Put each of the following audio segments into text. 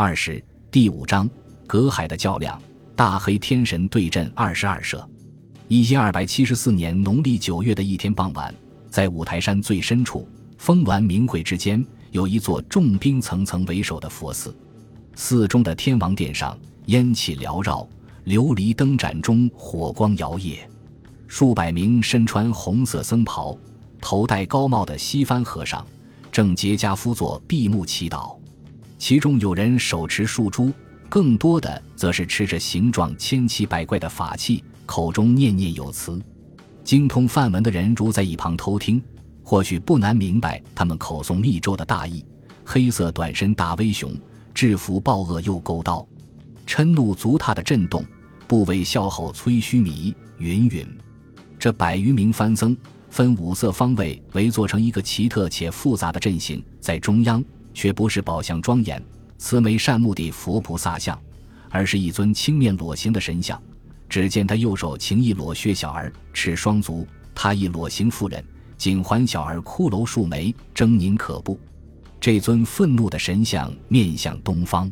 二十第五章隔海的较量，大黑天神对阵二十二社。一千二百七十四年农历九月的一天傍晚，在五台山最深处，峰峦明晦之间，有一座重兵层层为首的佛寺。寺中的天王殿上，烟气缭绕，琉璃灯盏中火光摇曳。数百名身穿红色僧袍、头戴高帽的西番和尚，正结跏趺坐闭目祈祷。其中有人手持树珠，更多的则是持着形状千奇百怪的法器，口中念念有词。精通梵文的人如在一旁偷听，或许不难明白他们口诵密咒的大意。黑色短身大威熊，制服暴恶又勾刀，嗔怒足踏的震动，不为笑吼催须弥，云云。这百余名番僧分五色方位围坐成一个奇特且复杂的阵型，在中央却不是宝相庄严、慈眉善目的佛菩萨像，而是一尊青面裸形的神像。只见他右手擎一裸靴小儿，赤双足；他一裸形妇人，颈环小儿，骷髅竖眉，狰狞可怖。这尊愤怒的神像面向东方，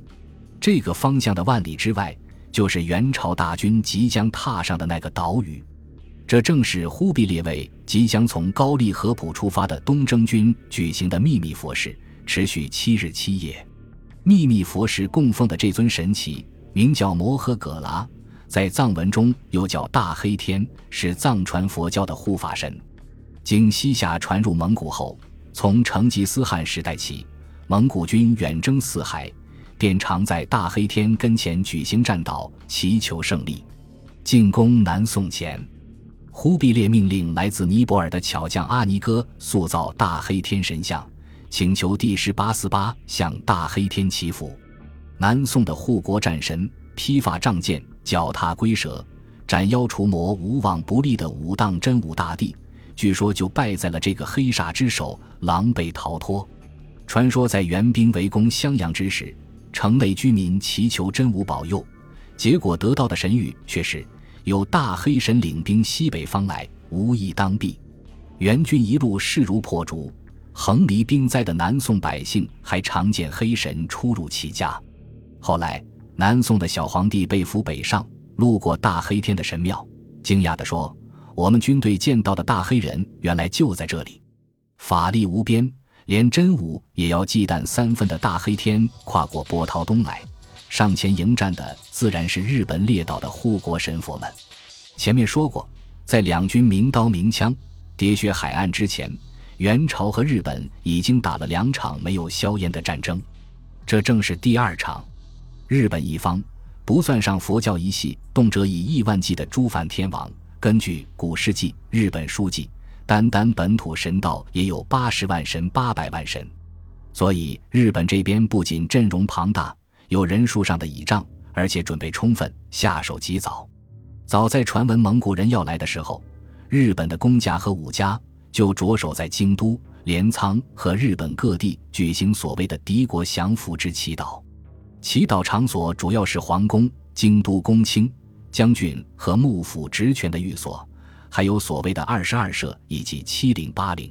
这个方向的万里之外，就是元朝大军即将踏上的那个岛屿。这正是忽必烈为即将从高丽合浦出发的东征军举行的秘密佛事，持续七日七夜。秘密佛事供奉的这尊神奇名叫摩诃葛拉，在藏文中又叫大黑天，是藏传佛教的护法神。经西夏传入蒙古后，从成吉思汗时代起，蒙古军远征四海，便常在大黑天跟前举行战祷，祈求胜利。进攻南宋前。忽必烈命令来自尼泊尔的巧匠阿尼哥塑造大黑天神像，请求帝释八四八向大黑天祈福。南宋的护国战神披发仗剑，脚踏龟蛇，斩妖除魔，无往不利的武当真武大帝，据说就败在了这个黑煞之手，狼狈逃脱。传说在援兵围攻襄阳之时，城内居民祈求真武保佑，结果得到的神谕却是。有大黑神领兵西北方来，无意当避。援军一路势如破竹，横离兵灾的南宋百姓还常见黑神出入其家。后来，南宋的小皇帝被俘北上，路过大黑天的神庙，惊讶地说：“我们军队见到的大黑人，原来就在这里，法力无边，连真武也要忌惮三分的大黑天跨过波涛东来。”上前迎战的自然是日本列岛的护国神佛们。前面说过，在两军明刀明枪、喋血海岸之前，元朝和日本已经打了两场没有硝烟的战争，这正是第二场。日本一方不算上佛教一系，动辄以亿万计的诸梵天王。根据古世纪日本书记，单单本土神道也有八十万神、八百万神，所以日本这边不仅阵容庞大。有人数上的倚仗，而且准备充分，下手极早。早在传闻蒙古人要来的时候，日本的公家和武家就着手在京都、镰仓和日本各地举行所谓的敌国降服之祈祷。祈祷场所主要是皇宫、京都公卿、将军和幕府职权的寓所，还有所谓的二十二社以及七零八零。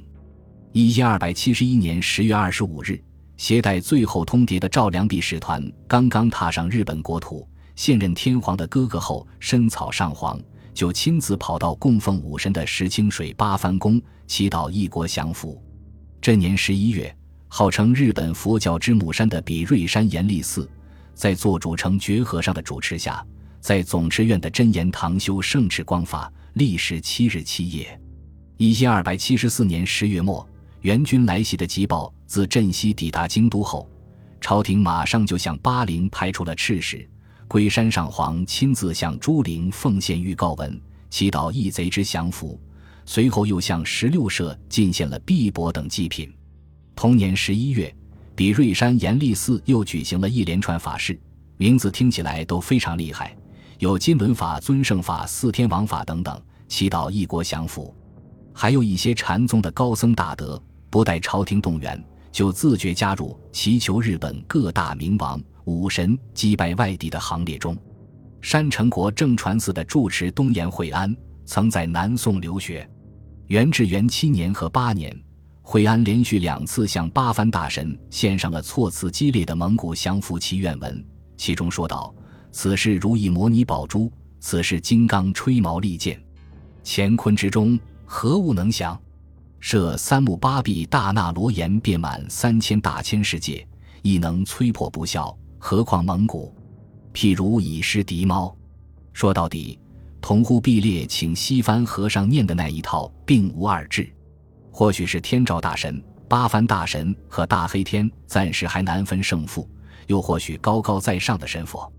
一千二百七十一年十月二十五日。携带最后通牒的赵良弼使团刚刚踏上日本国土，现任天皇的哥哥后深草上皇就亲自跑到供奉武神的石清水八幡宫祈祷一国降服。这年十一月，号称日本佛教之母山的比瑞山严立寺，在做主成觉和尚的主持下，在总持院的真言堂修圣智光法，历时七日七夜。一千二百七十四年十月末。援军来袭的急报自镇西抵达京都后，朝廷马上就向巴陵派出了赤使，龟山上皇亲自向朱陵奉献预告文，祈祷义贼之降服。随后又向十六社进献了币帛等祭品。同年十一月，比瑞山严立寺又举行了一连串法事，名字听起来都非常厉害，有金轮法、尊圣法、四天王法等等，祈祷一国降服。还有一些禅宗的高僧大德。不待朝廷动员，就自觉加入祈求日本各大明王武神击败外敌的行列中。山城国正传寺的住持东岩惠安曾在南宋留学。元至元七年和八年，惠安连续两次向八幡大神献上了措辞激烈的蒙古降服祈愿文，其中说道：“此事如意摩尼宝珠，此事金刚吹毛利剑，乾坤之中何物能降？设三木八臂大那罗延遍满三千大千世界，亦能摧破不肖，何况蒙古？譬如以失敌猫。”说到底，同呼必烈请西番和尚念的那一套并无二致。或许是天照大神、八幡大神和大黑天暂时还难分胜负，又或许高高在上的神佛，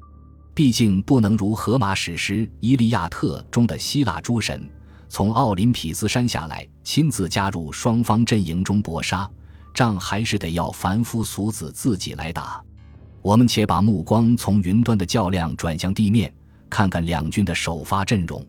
毕竟不能如荷马史诗《伊利亚特》中的希腊诸神，从奥林匹斯山下来亲自加入双方阵营中搏杀，仗还是得要凡夫俗子自己来打。我们且把目光从云端的较量转向地面，看看两军的首发阵容。